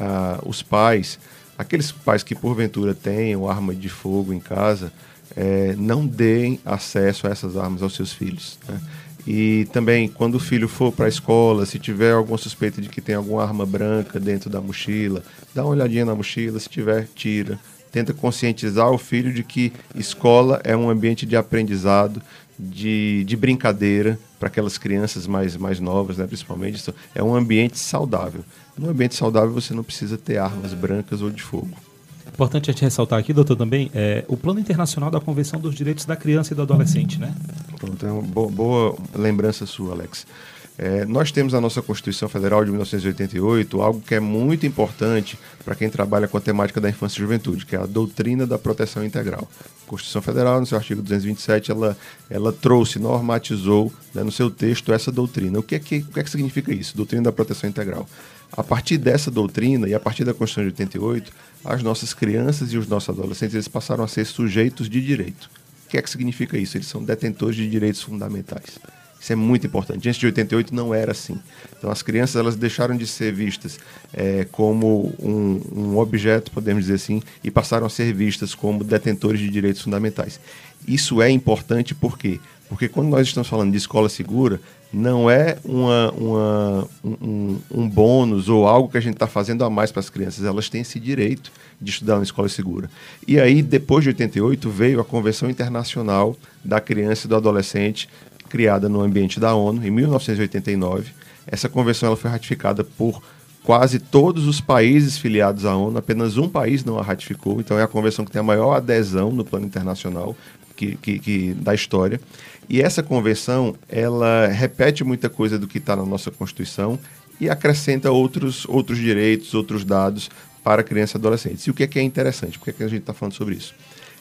[SPEAKER 3] os pais, aqueles pais que porventura tenham arma de fogo em casa é, não deem acesso a essas armas aos seus filhos. Né? E também, quando o filho for para a escola, se tiver alguma suspeita de que tem alguma arma branca dentro da mochila, dá uma olhadinha na mochila, se tiver, tira. Tenta conscientizar o filho de que escola é um ambiente de aprendizado, de, de brincadeira para aquelas crianças mais, mais novas, né, principalmente. É um ambiente saudável. Num ambiente saudável você não precisa ter armas brancas ou de fogo.
[SPEAKER 1] Importante a gente ressaltar aqui, doutor, também, é o Plano Internacional da Convenção dos Direitos da Criança e do Adolescente, né?
[SPEAKER 3] Pronto, é uma boa, boa lembrança sua, Alex. É, nós temos a nossa Constituição Federal de 1988, algo que é muito importante para quem trabalha com a temática da infância e juventude, que é a doutrina da proteção integral. A Constituição Federal, no seu artigo 227, ela, ela trouxe, normatizou né, no seu texto essa doutrina. O que, é que, o que é que significa isso? Doutrina da proteção integral. A partir dessa doutrina e a partir da Constituição de 88, as nossas crianças e os nossos adolescentes eles passaram a ser sujeitos de direito. O que é que significa isso? Eles são detentores de direitos fundamentais. Isso é muito importante. Antes de 88 não era assim. Então as crianças elas deixaram de ser vistas é, como um, um, objeto, podemos dizer assim, e passaram a ser vistas como detentores de direitos fundamentais. Isso é importante por quê? Porque quando nós estamos falando de escola segura, não é uma, uma um, um, bônus ou algo que a gente está fazendo a mais para as crianças. Elas têm esse direito de estudar na escola segura. E aí, depois de 88, veio a Convenção Internacional da Criança e do Adolescente, criada no ambiente da ONU, em 1989. Essa convenção ela foi ratificada por quase todos os países filiados à ONU, apenas um país não a ratificou, então é a convenção que tem a maior adesão no plano internacional que, que, que da história. E essa convenção, ela repete muita coisa do que está na nossa Constituição e acrescenta outros, outros direitos, outros dados para crianças e adolescentes. E o que é, que é interessante? Por que, é que a gente está falando sobre isso?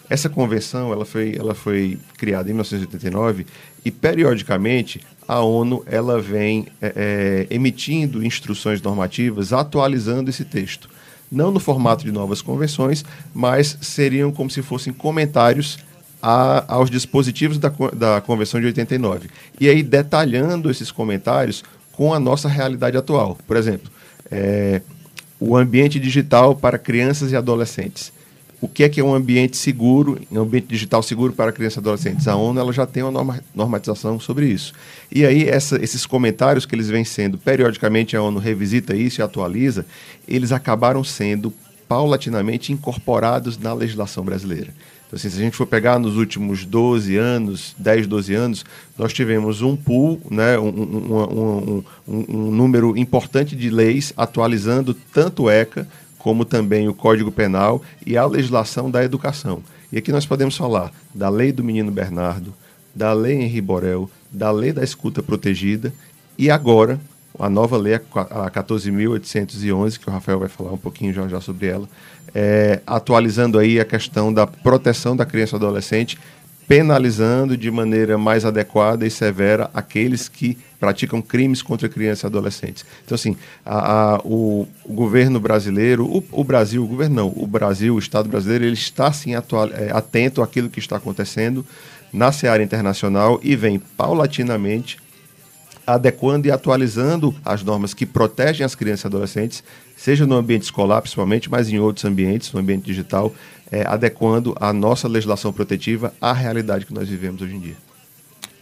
[SPEAKER 3] Essa convenção ela foi, ela foi criada em 1989 e, periodicamente, a ONU ela vem é, é, emitindo instruções normativas, atualizando esse texto. Não no formato de novas convenções, mas seriam como se fossem comentários a, aos dispositivos da, da Convenção de 89. E aí detalhando esses comentários com a nossa realidade atual. Por exemplo, é, o ambiente digital para crianças e adolescentes. o que é que é um ambiente seguro, um ambiente digital seguro para crianças e adolescentes. A ONU ela já tem uma norma, normatização sobre isso. E aí essa, esses comentários que eles vêm sendo, periodicamente a ONU revisita isso e atualiza, eles acabaram sendo paulatinamente incorporados na legislação brasileira. Então, assim, se a gente for pegar nos últimos 12 anos, 10, 12 anos, nós tivemos um pool, né, um, um, um, um número importante de leis atualizando tanto o ECA como também o Código Penal e a legislação da educação. E aqui nós podemos falar da lei do menino Bernardo, da lei Henri Borel, da lei da escuta protegida e agora a nova lei, a 14.811, que o Rafael vai falar um pouquinho já, já sobre ela, é, atualizando aí a questão da proteção da criança e adolescente, penalizando de maneira mais adequada e severa aqueles que praticam crimes contra crianças e adolescentes. Então, assim, a, a, o, o, governo brasileiro, o, o, Brasil, o governo não, o Brasil, o Estado brasileiro, ele está, sim, atual, é, atento àquilo que está acontecendo na seara internacional e vem paulatinamente adequando e atualizando as normas que protegem as crianças e adolescentes, seja no ambiente escolar, principalmente, mas em outros ambientes, no ambiente digital, é, adequando a nossa legislação protetiva à realidade que nós vivemos hoje em dia.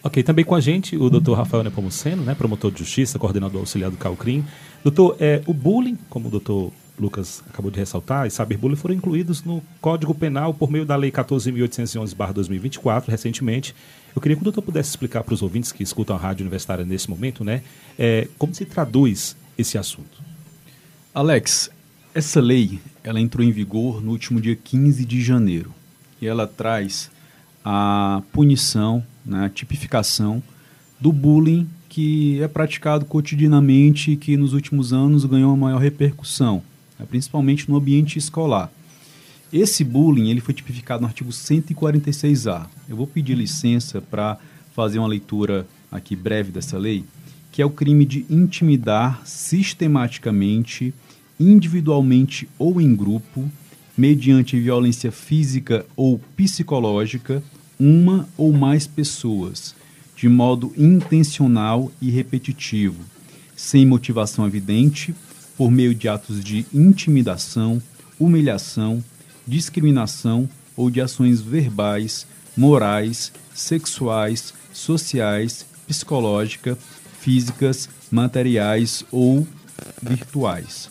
[SPEAKER 1] Ok, também com a gente o doutor Rafael Nepomuceno, né, promotor de justiça, coordenador auxiliar do CalCrim. Doutor, é, o bullying, como o doutor Lucas acabou de ressaltar, e cyberbullying foram incluídos no Código Penal por meio da Lei 14.811-2024, recentemente, eu queria que o doutor pudesse explicar para os ouvintes que escutam a Rádio Universitária nesse momento, né, é, como se traduz esse assunto.
[SPEAKER 4] Alex, essa lei ela entrou em vigor no último dia 15 de janeiro e ela traz a punição, né, a tipificação do bullying que é praticado cotidianamente e que nos últimos anos ganhou uma maior repercussão, né, principalmente no ambiente escolar. Esse bullying ele foi tipificado no artigo 146A. Eu vou pedir licença para fazer uma leitura aqui breve dessa lei, que é o crime de intimidar sistematicamente, individualmente ou em grupo, mediante violência física ou psicológica, uma ou mais pessoas, de modo intencional e repetitivo, sem motivação evidente, por meio de atos de intimidação, humilhação, discriminação ou de ações verbais, morais, sexuais, sociais, psicológicas, físicas, materiais ou virtuais.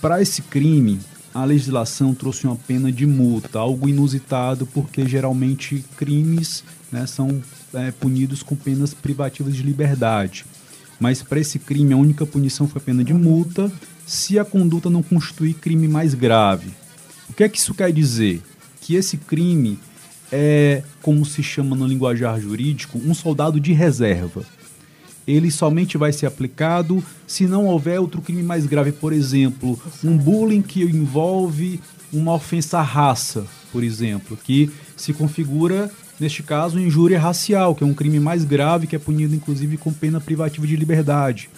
[SPEAKER 4] Para esse crime, a legislação trouxe uma pena de multa, algo inusitado, porque geralmente crimes né, são é, punidos com penas privativas de liberdade. Mas para esse crime, a única punição foi a pena de multa se a conduta não constituir crime mais grave, o que é que isso quer dizer? Que esse crime é, como se chama no linguajar jurídico, um soldado de reserva. Ele somente vai ser aplicado se não houver outro crime mais grave, por exemplo, um bullying que envolve uma ofensa à raça, por exemplo, que se configura, neste caso, injúria racial, que é um crime mais grave, que é punido inclusive com pena privativa de liberdade.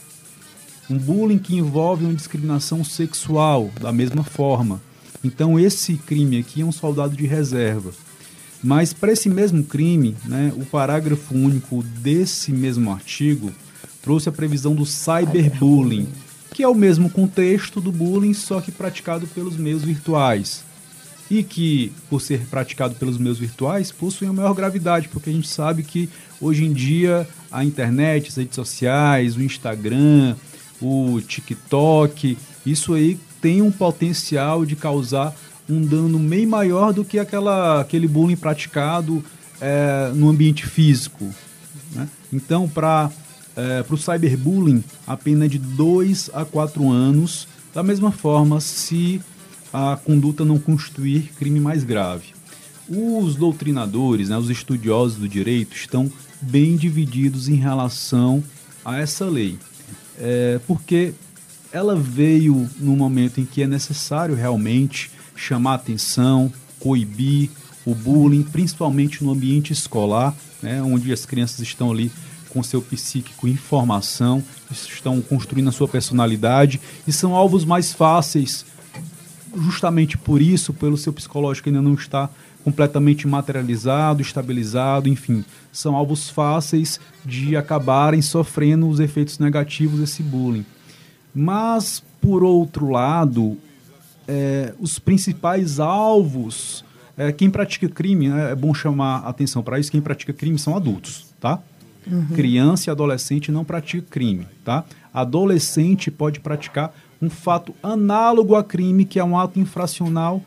[SPEAKER 4] Um bullying que envolve uma discriminação sexual, da mesma forma. Então esse crime aqui é um soldado de reserva. Mas para esse mesmo crime, né, o parágrafo único desse mesmo artigo trouxe a previsão do cyberbullying, que é o mesmo contexto do bullying, só que praticado pelos meios virtuais. E que, por ser praticado pelos meios virtuais, possui uma maior gravidade, porque a gente sabe que hoje em dia a internet, as redes sociais, o Instagram, o TikTok, isso aí tem um potencial de causar um dano meio maior do que aquela, aquele bullying praticado é, no ambiente físico. Né? Então, para é, o cyberbullying, a pena é de 2 a 4 anos, da mesma forma se a conduta não constituir crime mais grave. Os doutrinadores, né, os estudiosos do direito, estão bem divididos em relação a essa lei. É, porque ela veio no momento em que é necessário realmente chamar atenção, coibir o bullying, principalmente no ambiente escolar, né, onde as crianças estão ali com seu psíquico em formação, estão construindo a sua personalidade e são alvos mais fáceis, justamente por isso, pelo seu psicológico ainda não está completamente materializado, estabilizado, enfim, são alvos fáceis de acabarem sofrendo os efeitos negativos desse bullying. Mas, por outro lado, é, os principais alvos, é, quem pratica crime, né, é bom chamar atenção para isso, quem pratica crime são adultos, tá? Uhum. Criança e adolescente não pratica crime, tá? Adolescente pode praticar um fato análogo a crime, que é um ato infracional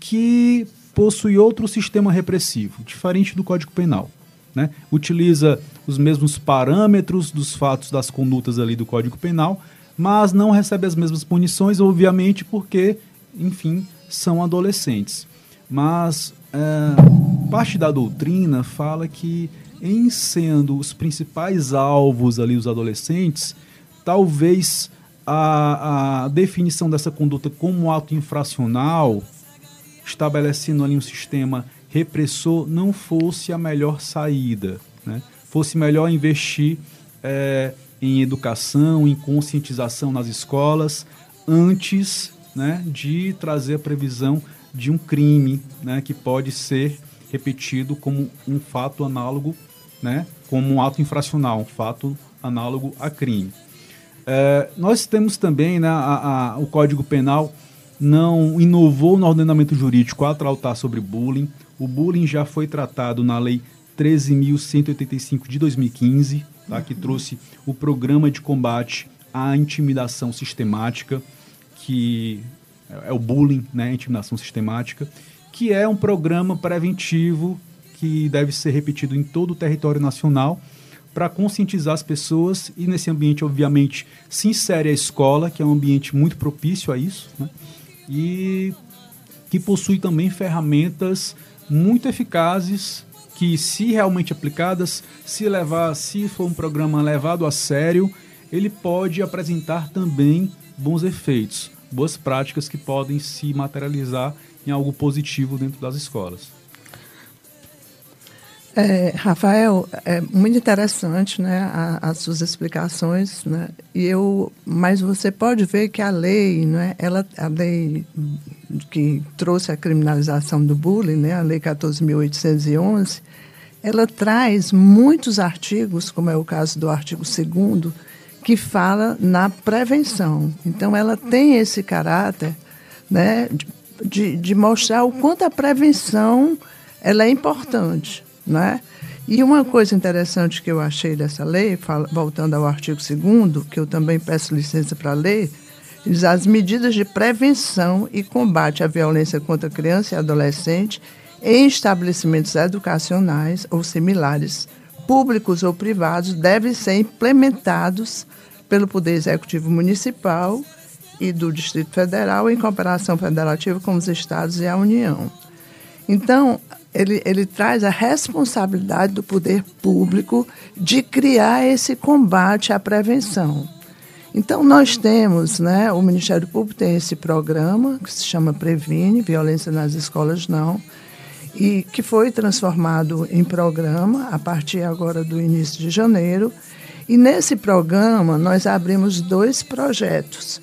[SPEAKER 4] que possui outro sistema repressivo, diferente do Código Penal. Né? Utiliza os mesmos parâmetros dos fatos das condutas ali do Código Penal, mas não recebe as mesmas punições, obviamente, porque, enfim, são adolescentes. Mas é, parte da doutrina fala que, em sendo os principais alvos ali os adolescentes, talvez a, a definição dessa conduta como ato infracional, estabelecendo ali um sistema repressor, não fosse a melhor saída. Né? Fosse melhor investir é, em educação, em conscientização nas escolas, antes né, de trazer a previsão de um crime né, que pode ser repetido como um fato análogo, né, como um ato infracional, um fato análogo a crime. É, nós temos também né, a, a, o Código Penal não inovou no ordenamento jurídico a tratar sobre bullying. O bullying já foi tratado na Lei 13.185 de 2015, tá, que trouxe o Programa de Combate à Intimidação Sistemática, que é o bullying, né, intimidação sistemática, que é um programa preventivo que deve ser repetido em todo o território nacional para conscientizar as pessoas e nesse ambiente, obviamente, se insere a escola, que é um ambiente muito propício a isso, né? e que possui também ferramentas muito eficazes que, se realmente aplicadas, se levar, se for um programa levado a sério, ele pode apresentar também bons efeitos, boas práticas que podem se materializar em algo positivo dentro das escolas.
[SPEAKER 2] É, Rafael, é muito interessante né, as suas explicações, né, e eu, mas você pode ver que a lei, né, ela, a lei que trouxe a criminalização do bullying, né, a lei 14.811, ela traz muitos artigos, como é o caso do artigo 2 que fala na prevenção. Então, ela tem esse caráter né, de, de mostrar o quanto a prevenção ela é importante. Né? E uma coisa interessante que eu achei dessa lei, voltando ao artigo 2, que eu também peço licença para ler, diz as medidas de prevenção e combate à violência contra criança e adolescente em estabelecimentos educacionais ou similares, públicos ou privados, devem ser implementados pelo Poder Executivo Municipal e do Distrito Federal em cooperação federativa com os estados e a União. Então, ele, ele traz a responsabilidade do poder público de criar esse combate à prevenção. Então, nós temos, né, o Ministério Público tem esse programa que se chama Previne, Violência nas Escolas Não, e que foi transformado em programa a partir agora do início de janeiro. E nesse programa nós abrimos dois projetos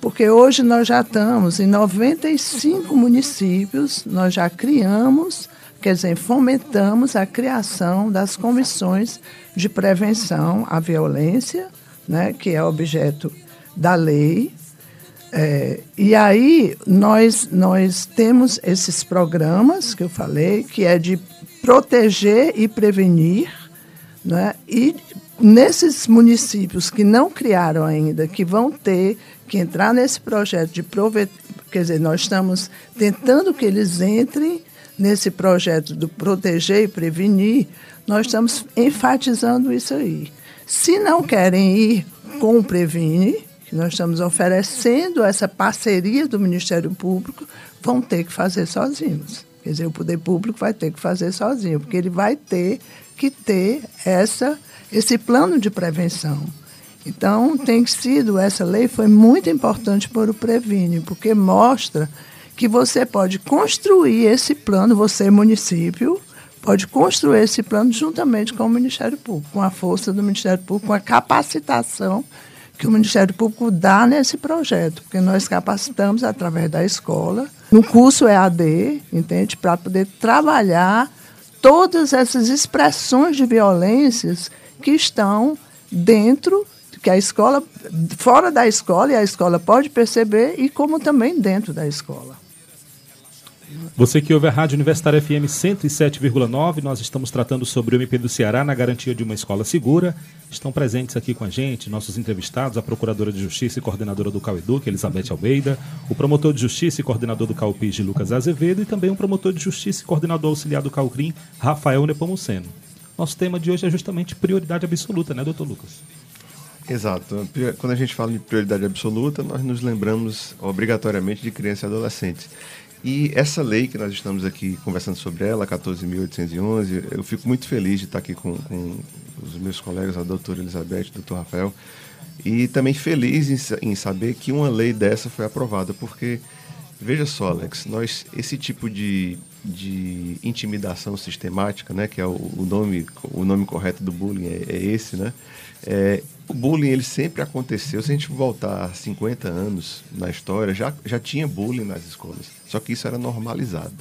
[SPEAKER 2] porque hoje nós já estamos em 95 municípios, nós já criamos, quer dizer, fomentamos a criação das comissões de prevenção à violência, né, que é objeto da lei. É, e aí nós, nós temos esses programas que eu falei, que é de proteger e prevenir, né, e nesses municípios que não criaram ainda, que vão ter que entrar nesse projeto de prover... quer dizer, nós estamos tentando que eles entrem nesse projeto do proteger e prevenir, nós estamos enfatizando isso aí. Se não querem ir com o Previne, que nós estamos oferecendo essa parceria do Ministério Público, vão ter que fazer sozinhos. Quer dizer, o poder público vai ter que fazer sozinho, porque ele vai ter que ter essa esse plano de prevenção. Então, tem sido, essa lei foi muito importante para o Previne, porque mostra que você pode construir esse plano, você, município, pode construir esse plano juntamente com o Ministério Público, com a força do Ministério Público, com a capacitação que o Ministério Público dá nesse projeto, porque nós capacitamos através da escola, no curso EAD, entende, para poder trabalhar todas essas expressões de violências que estão dentro, que a escola, fora da escola, e a escola pode perceber, e como também dentro da escola.
[SPEAKER 1] Você que ouve a Rádio Universitária FM 107,9, nós estamos tratando sobre o MP do Ceará na garantia de uma escola segura. Estão presentes aqui com a gente nossos entrevistados, a Procuradora de Justiça e Coordenadora do CAUEDUC, Elizabeth Almeida, o Promotor de Justiça e Coordenador do CAUPIG, Lucas Azevedo, e também o Promotor de Justiça e Coordenador Auxiliar do CAUCRIM, Rafael Nepomuceno. Nosso tema de hoje é justamente prioridade absoluta, né, doutor Lucas?
[SPEAKER 3] Exato. Quando a gente fala de prioridade absoluta, nós nos lembramos obrigatoriamente de crianças e adolescentes. E essa lei que nós estamos aqui conversando sobre ela, 14.811, eu fico muito feliz de estar aqui com, com os meus colegas, a doutora Elizabeth, o doutor Rafael, e também feliz em, em, saber que uma lei dessa foi aprovada, porque, veja só, Alex, nós, esse tipo de, de intimidação sistemática, né, que é o, o nome, o nome correto do bullying é, é esse, né, é, o bullying ele sempre aconteceu. Se a gente voltar 50 anos na história, já, já tinha bullying nas escolas. Só que isso era normalizado.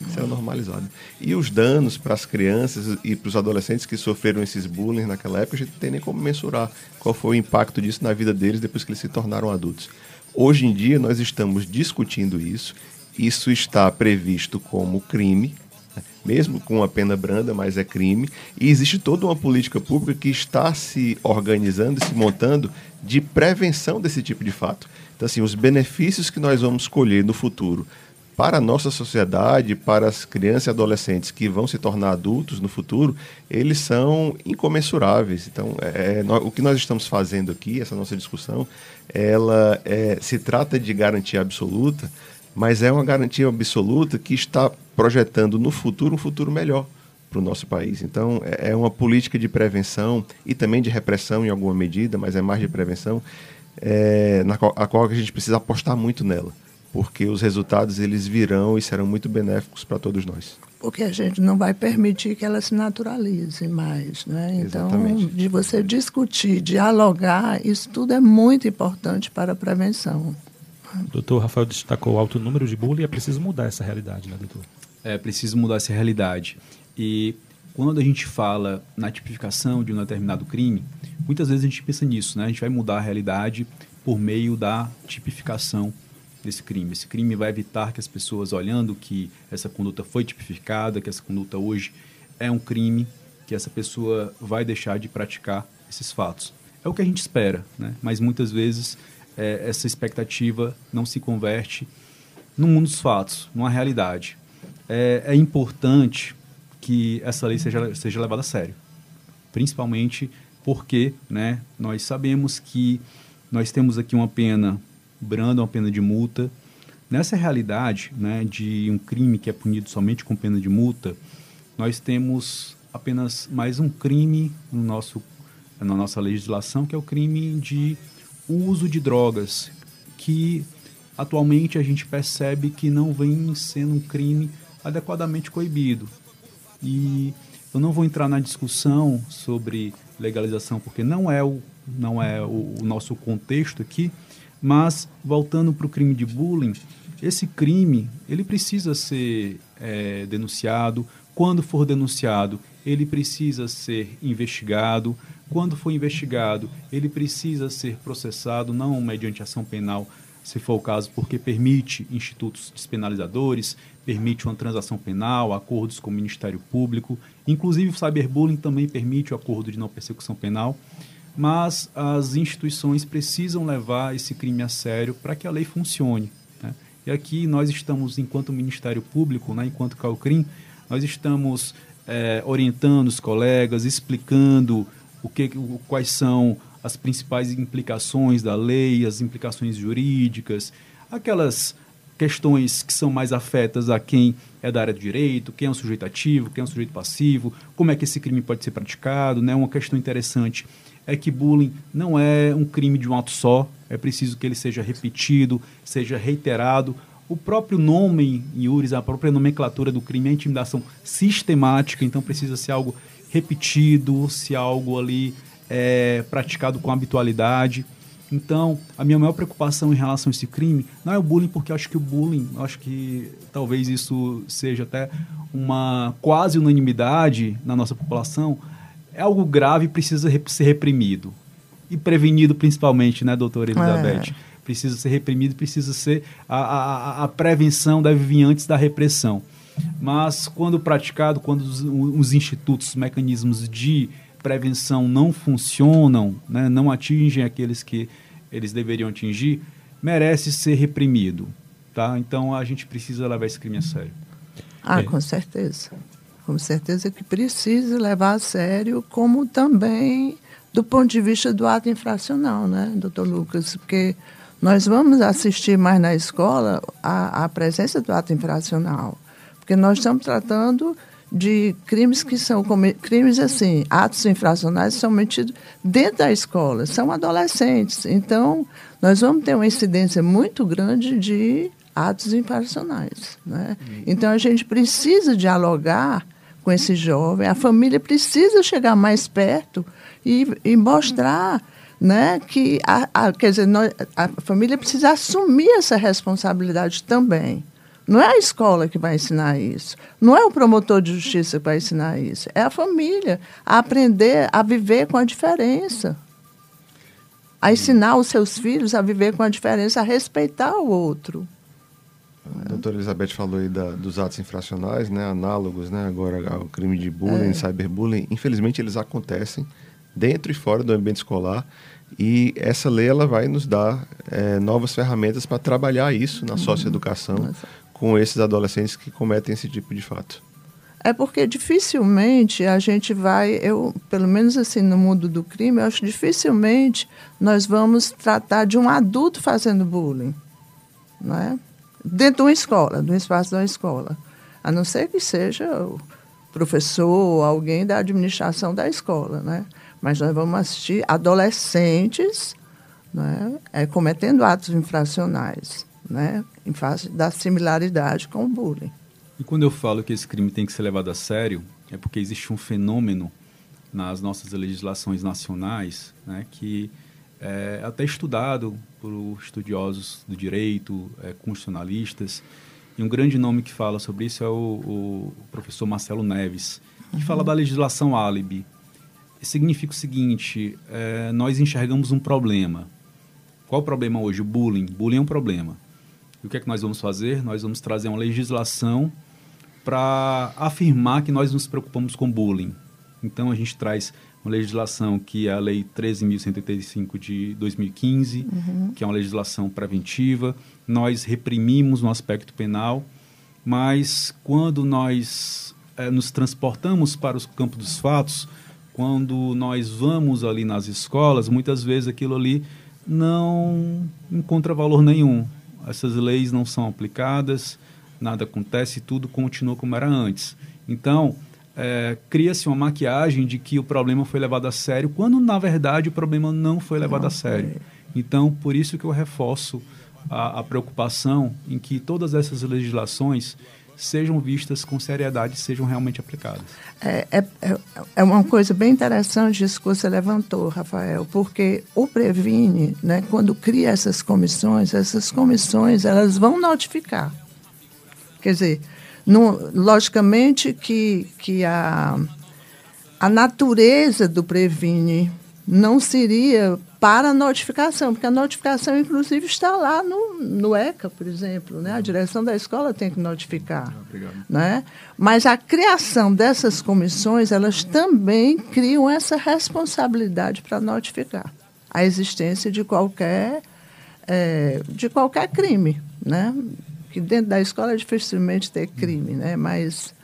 [SPEAKER 3] Isso era normalizado. E os danos para as crianças e para os adolescentes que sofreram esses bullying naquela época, a gente não tem nem como mensurar qual foi o impacto disso na vida deles depois que eles se tornaram adultos. Hoje em dia, nós estamos discutindo isso. Isso está previsto como crime mesmo com uma pena branda, mas é crime. E existe toda uma política pública que está se organizando e se montando de prevenção desse tipo de fato. Então, assim, os benefícios que nós vamos colher no futuro para a nossa sociedade, para as crianças e adolescentes que vão se tornar adultos no futuro, eles são incomensuráveis. Então, é, é o que nós estamos fazendo aqui, essa nossa discussão, ela é, se trata de garantia absoluta, mas é uma garantia absoluta que está projetando no futuro um futuro melhor para o nosso país. Então, é, é uma política de prevenção e também de repressão em alguma medida, mas é mais de prevenção, é, na qual, a qual a gente precisa apostar muito nela, porque os resultados eles virão e serão muito benéficos para todos nós.
[SPEAKER 2] Porque a gente não vai permitir que ela se naturalize mais, né? Então, Exatamente. de você discutir, dialogar, isso tudo é muito importante para a prevenção.
[SPEAKER 1] O doutor Rafael destacou o alto número de bullying, é preciso mudar essa realidade, né, doutor?
[SPEAKER 4] É preciso mudar essa realidade. E quando a gente fala na tipificação de um determinado crime, muitas vezes a gente pensa nisso, né? A gente vai mudar a realidade por meio da tipificação desse crime. Esse crime vai evitar que as pessoas, olhando que essa conduta foi tipificada, que essa conduta hoje é um crime, que essa pessoa vai deixar de praticar esses fatos. É o que a gente espera, né? Mas muitas vezes é, essa expectativa não se converte no mundo dos fatos, numa realidade. É, é importante que essa lei seja, seja levada a sério, principalmente porque né, nós sabemos que nós temos aqui uma pena branda, uma pena de multa. Nessa realidade né, de um crime que é punido somente com pena de multa, nós temos apenas mais um crime no nosso, na nossa legislação, que é o crime de o uso de drogas, que atualmente a gente percebe que não vem sendo um crime adequadamente coibido. E eu não vou entrar na discussão sobre legalização, porque não é o, não é o, o nosso contexto aqui, mas voltando para o crime de bullying, esse crime ele precisa ser é, denunciado. Quando for denunciado, ele precisa ser investigado. Quando for investigado, ele precisa ser processado, não mediante ação penal, se for o caso, porque permite institutos despenalizadores, permite uma transação penal, acordos com o Ministério Público, inclusive o cyberbullying também permite o acordo de não persecução penal, mas as instituições precisam levar esse crime a sério para que a lei funcione. Né? E aqui nós estamos, enquanto Ministério Público, né, enquanto Calcrim, nós estamos é, orientando os colegas, explicando o que, quais são as principais implicações da lei, as implicações jurídicas, aquelas questões que são mais afetas a quem é da área do direito, quem é um sujeito ativo, quem é um sujeito passivo, como é que esse crime pode ser praticado, né? Uma questão interessante é que bullying não é um crime de um ato só, é preciso que ele seja repetido, seja reiterado. O próprio nome, Iuris, a própria nomenclatura do crime é intimidação sistemática, então precisa ser algo repetido, se algo ali é praticado com habitualidade. Então, a minha maior preocupação em relação a esse crime não é o bullying, porque eu acho que o bullying, acho que talvez isso seja até uma quase unanimidade na nossa população, é algo grave e precisa ser reprimido. e prevenido principalmente, né, doutora Elizabeth? É. Precisa ser reprimido, precisa ser. A, a, a prevenção deve vir antes da repressão. Mas quando praticado, quando os, os institutos, os mecanismos de prevenção não funcionam, né, não atingem aqueles que eles deveriam atingir, merece ser reprimido. Tá? Então a gente precisa levar esse crime a sério.
[SPEAKER 2] Ah, é. com certeza. Com certeza que precisa levar a sério, como também do ponto de vista do ato infracional, né, doutor Lucas? Porque nós vamos assistir mais na escola a, a presença do ato infracional. Porque nós estamos tratando de crimes que são crimes assim, atos infracionais são metidos dentro da escola, são adolescentes. Então, nós vamos ter uma incidência muito grande de atos infracionais. Né? Então, a gente precisa dialogar com esse jovem, a família precisa chegar mais perto e, e mostrar né, que a, a, quer dizer, nós, a família precisa assumir essa responsabilidade também. Não é a escola que vai ensinar isso. Não é o promotor de justiça que vai ensinar isso. É a família a aprender a viver com a diferença. A ensinar os seus filhos a viver com a diferença, a respeitar o outro.
[SPEAKER 3] A doutora Elizabeth falou aí da, dos atos infracionais, né, análogos né, agora ao crime de bullying, é. cyberbullying. Infelizmente, eles acontecem dentro e fora do ambiente escolar. E essa lei ela vai nos dar é, novas ferramentas para trabalhar isso na uhum. socioeducação, com esses adolescentes que cometem esse tipo de fato?
[SPEAKER 2] É porque dificilmente a gente vai, eu, pelo menos assim no mundo do crime, eu acho que dificilmente nós vamos tratar de um adulto fazendo bullying, não é? Dentro de uma escola, um espaço uma escola. A não ser que seja o professor alguém da administração da escola, né? Mas nós vamos assistir adolescentes né, é, cometendo atos infracionais né, em face da similaridade com o bullying.
[SPEAKER 4] E quando eu falo que esse crime tem que ser levado a sério, é porque existe um fenômeno nas nossas legislações nacionais né, que é até estudado por estudiosos do direito, é, constitucionalistas, e um grande nome que fala sobre isso é o, o professor Marcelo Neves, que uhum. fala da legislação álibi. Significa o seguinte: é, nós enxergamos um problema. Qual o problema hoje? O bullying. Bullying é um problema. O que é que nós vamos fazer? Nós vamos trazer uma legislação para afirmar que nós nos preocupamos com bullying. Então a gente traz uma legislação que é a Lei 13.185 de 2015, uhum. que é uma legislação preventiva. Nós reprimimos no aspecto penal, mas quando nós é, nos transportamos para os campos dos fatos, quando nós vamos ali nas escolas, muitas vezes aquilo ali não encontra valor nenhum essas leis não são aplicadas, nada acontece, tudo continua como era antes. Então, é, cria-se uma maquiagem de que o problema foi levado a sério, quando na verdade o problema não foi levado não, a sério. Então, por isso que eu reforço a, a preocupação em que todas essas legislações sejam vistas com seriedade sejam realmente aplicadas.
[SPEAKER 2] É, é, é, é uma coisa bem interessante isso que você levantou, Rafael, porque o Previne, né, quando cria essas comissões, essas comissões elas vão notificar. Quer dizer, no, logicamente que, que a, a natureza do Previne não seria para a notificação, porque a notificação, inclusive, está lá no, no ECA, por exemplo. Né? A direção da escola tem que notificar. Obrigado. Né? Mas a criação dessas comissões, elas também criam essa responsabilidade para notificar a existência de qualquer, é, de qualquer crime. Né? Que dentro da escola é dificilmente ter crime, né? mas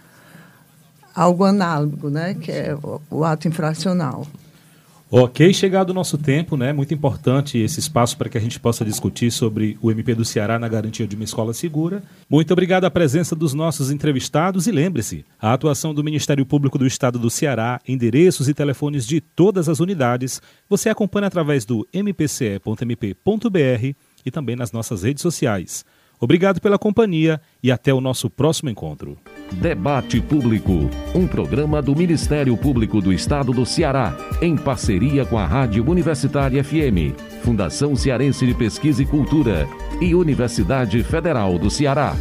[SPEAKER 2] algo análogo, né? que é o, o ato infracional.
[SPEAKER 1] Ok, chegado o nosso tempo, né? Muito importante esse espaço para que a gente possa discutir sobre o MP do Ceará na garantia de uma escola segura. Muito obrigado à presença dos nossos entrevistados e lembre-se, a atuação do Ministério Público do Estado do Ceará, endereços e telefones de todas as unidades, você acompanha através do mpce.mp.br e também nas nossas redes sociais. Obrigado pela companhia e até o nosso próximo encontro.
[SPEAKER 7] Debate Público, um programa do Ministério Público do Estado do Ceará, em parceria com a Rádio Universitária FM, Fundação Cearense de Pesquisa e Cultura e Universidade Federal do Ceará.